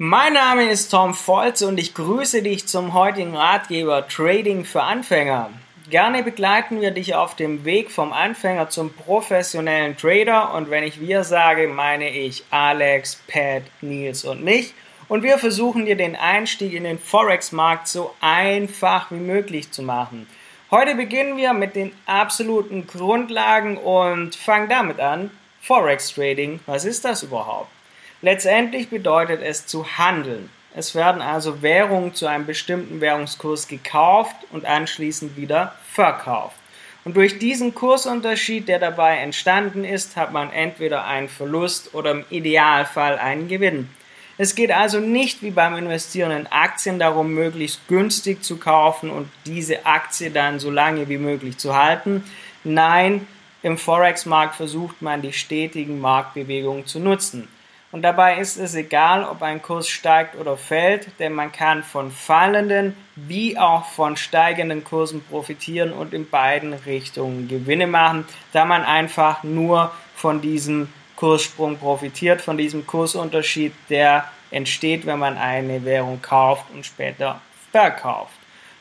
Mein Name ist Tom Volz und ich grüße dich zum heutigen Ratgeber Trading für Anfänger. Gerne begleiten wir dich auf dem Weg vom Anfänger zum professionellen Trader und wenn ich wir sage, meine ich Alex, Pat, Nils und mich und wir versuchen dir den Einstieg in den Forex-Markt so einfach wie möglich zu machen. Heute beginnen wir mit den absoluten Grundlagen und fangen damit an. Forex Trading, was ist das überhaupt? Letztendlich bedeutet es zu handeln. Es werden also Währungen zu einem bestimmten Währungskurs gekauft und anschließend wieder verkauft. Und durch diesen Kursunterschied, der dabei entstanden ist, hat man entweder einen Verlust oder im Idealfall einen Gewinn. Es geht also nicht wie beim Investieren in Aktien darum, möglichst günstig zu kaufen und diese Aktie dann so lange wie möglich zu halten. Nein, im Forex-Markt versucht man die stetigen Marktbewegungen zu nutzen. Und dabei ist es egal, ob ein Kurs steigt oder fällt, denn man kann von fallenden wie auch von steigenden Kursen profitieren und in beiden Richtungen Gewinne machen, da man einfach nur von diesem Kurssprung profitiert, von diesem Kursunterschied, der entsteht, wenn man eine Währung kauft und später verkauft.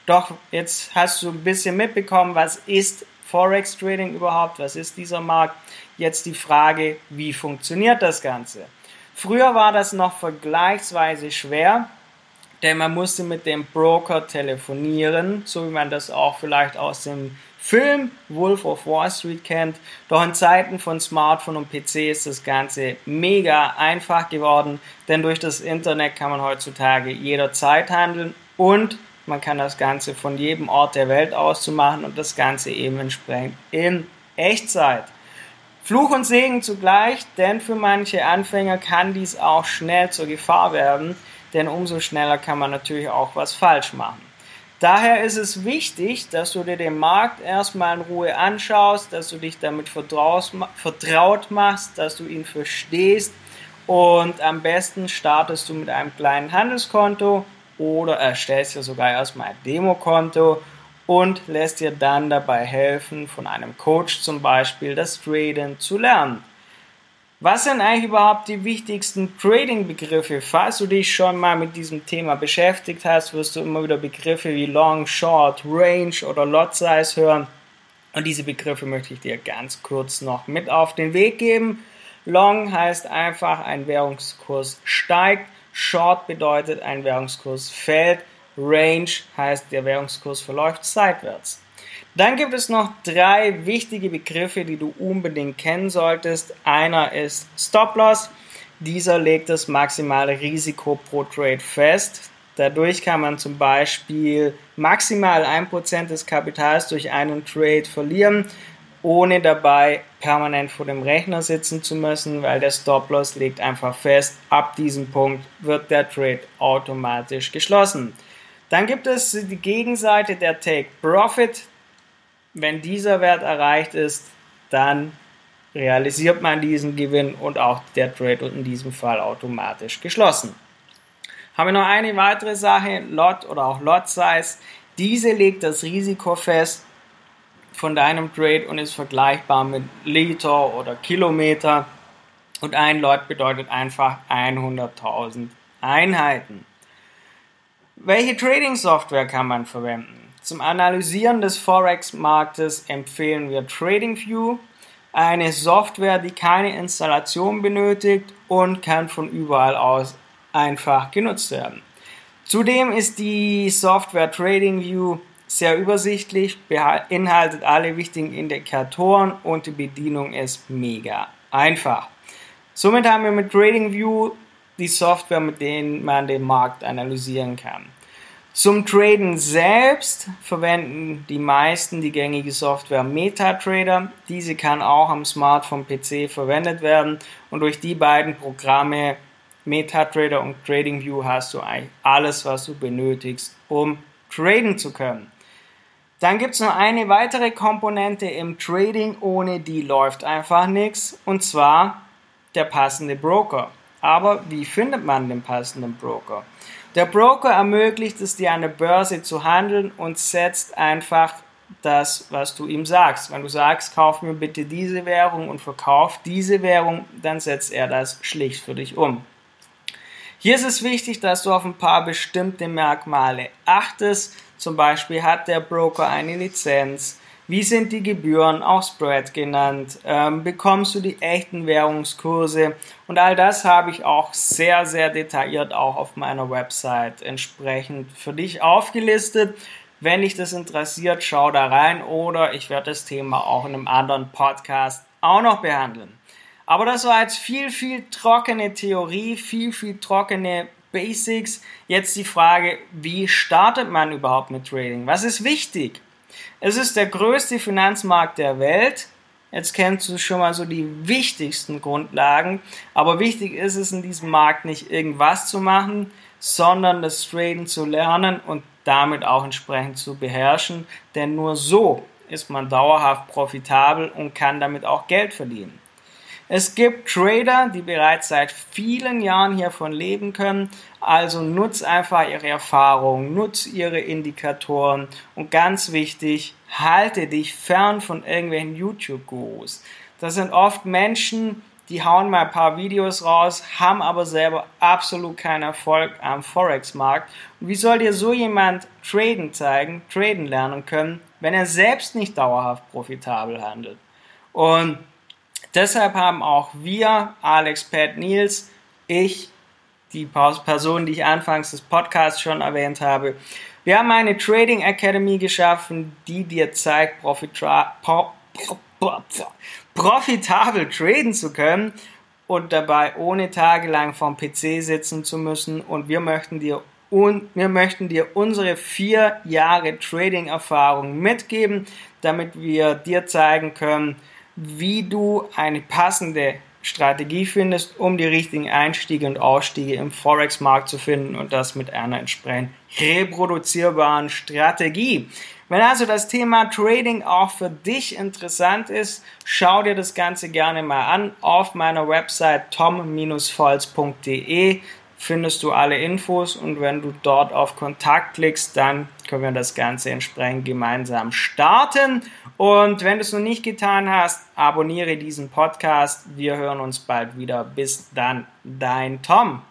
Doch jetzt hast du ein bisschen mitbekommen, was ist Forex Trading überhaupt, was ist dieser Markt. Jetzt die Frage, wie funktioniert das Ganze? Früher war das noch vergleichsweise schwer, denn man musste mit dem Broker telefonieren, so wie man das auch vielleicht aus dem Film Wolf of Wall Street kennt. Doch in Zeiten von Smartphone und PC ist das Ganze mega einfach geworden, denn durch das Internet kann man heutzutage jederzeit handeln und man kann das Ganze von jedem Ort der Welt aus machen und das Ganze eben entsprechend in Echtzeit. Fluch und Segen zugleich, denn für manche Anfänger kann dies auch schnell zur Gefahr werden, denn umso schneller kann man natürlich auch was falsch machen. Daher ist es wichtig, dass du dir den Markt erstmal in Ruhe anschaust, dass du dich damit vertraut machst, dass du ihn verstehst und am besten startest du mit einem kleinen Handelskonto oder erstellst dir sogar erstmal ein Demokonto und lässt dir dann dabei helfen, von einem Coach zum Beispiel das Traden zu lernen. Was sind eigentlich überhaupt die wichtigsten Trading-Begriffe? Falls du dich schon mal mit diesem Thema beschäftigt hast, wirst du immer wieder Begriffe wie Long, Short, Range oder Lot Size hören. Und diese Begriffe möchte ich dir ganz kurz noch mit auf den Weg geben. Long heißt einfach, ein Währungskurs steigt. Short bedeutet, ein Währungskurs fällt. Range heißt, der Währungskurs verläuft seitwärts. Dann gibt es noch drei wichtige Begriffe, die du unbedingt kennen solltest. Einer ist Stop Loss. Dieser legt das maximale Risiko pro Trade fest. Dadurch kann man zum Beispiel maximal 1% des Kapitals durch einen Trade verlieren, ohne dabei permanent vor dem Rechner sitzen zu müssen, weil der Stop Loss legt einfach fest, ab diesem Punkt wird der Trade automatisch geschlossen. Dann gibt es die Gegenseite der Take Profit. Wenn dieser Wert erreicht ist, dann realisiert man diesen Gewinn und auch der Trade wird in diesem Fall automatisch geschlossen. Haben wir noch eine weitere Sache, Lot oder auch Lot Size. Diese legt das Risiko fest von deinem Trade und ist vergleichbar mit Liter oder Kilometer. Und ein Lot bedeutet einfach 100.000 Einheiten. Welche Trading-Software kann man verwenden? Zum Analysieren des Forex-Marktes empfehlen wir TradingView, eine Software, die keine Installation benötigt und kann von überall aus einfach genutzt werden. Zudem ist die Software TradingView sehr übersichtlich, beinhaltet alle wichtigen Indikatoren und die Bedienung ist mega einfach. Somit haben wir mit TradingView die Software, mit denen man den Markt analysieren kann. Zum Traden selbst verwenden die meisten die gängige Software MetaTrader. Diese kann auch am Smartphone PC verwendet werden und durch die beiden Programme MetaTrader und TradingView hast du eigentlich alles, was du benötigst, um traden zu können. Dann gibt es noch eine weitere Komponente im Trading, ohne die läuft einfach nichts, und zwar der passende Broker. Aber wie findet man den passenden Broker? Der Broker ermöglicht es dir an der Börse zu handeln und setzt einfach das, was du ihm sagst. Wenn du sagst, kauf mir bitte diese Währung und verkauf diese Währung, dann setzt er das schlicht für dich um. Hier ist es wichtig, dass du auf ein paar bestimmte Merkmale achtest. Zum Beispiel hat der Broker eine Lizenz, wie sind die Gebühren, auch Spread genannt? Ähm, bekommst du die echten Währungskurse? Und all das habe ich auch sehr, sehr detailliert auch auf meiner Website entsprechend für dich aufgelistet. Wenn dich das interessiert, schau da rein oder ich werde das Thema auch in einem anderen Podcast auch noch behandeln. Aber das war jetzt viel, viel trockene Theorie, viel, viel trockene Basics. Jetzt die Frage, wie startet man überhaupt mit Trading? Was ist wichtig? Es ist der größte Finanzmarkt der Welt. Jetzt kennst du schon mal so die wichtigsten Grundlagen. Aber wichtig ist es in diesem Markt nicht irgendwas zu machen, sondern das Traden zu lernen und damit auch entsprechend zu beherrschen. Denn nur so ist man dauerhaft profitabel und kann damit auch Geld verdienen. Es gibt Trader, die bereits seit vielen Jahren hiervon leben können. Also nutz einfach ihre Erfahrung, nutz ihre Indikatoren und ganz wichtig, halte dich fern von irgendwelchen YouTube-Gurus. Das sind oft Menschen, die hauen mal ein paar Videos raus, haben aber selber absolut keinen Erfolg am Forex-Markt. Und wie soll dir so jemand traden zeigen, traden lernen können, wenn er selbst nicht dauerhaft profitabel handelt? Und Deshalb haben auch wir, Alex, Pat, Nils, ich, die Person, die ich anfangs des Podcasts schon erwähnt habe, wir haben eine Trading Academy geschaffen, die dir zeigt, profitabel traden zu können und dabei ohne tagelang vom PC sitzen zu müssen. Und wir möchten dir und wir möchten dir unsere vier Jahre Trading-Erfahrung mitgeben, damit wir dir zeigen können, wie du eine passende Strategie findest, um die richtigen Einstiege und Ausstiege im Forex-Markt zu finden und das mit einer entsprechend reproduzierbaren Strategie. Wenn also das Thema Trading auch für dich interessant ist, schau dir das Ganze gerne mal an auf meiner Website tom-volz.de findest du alle Infos und wenn du dort auf Kontakt klickst, dann können wir das Ganze entsprechend gemeinsam starten. Und wenn du es noch nicht getan hast, abonniere diesen Podcast. Wir hören uns bald wieder. Bis dann, dein Tom.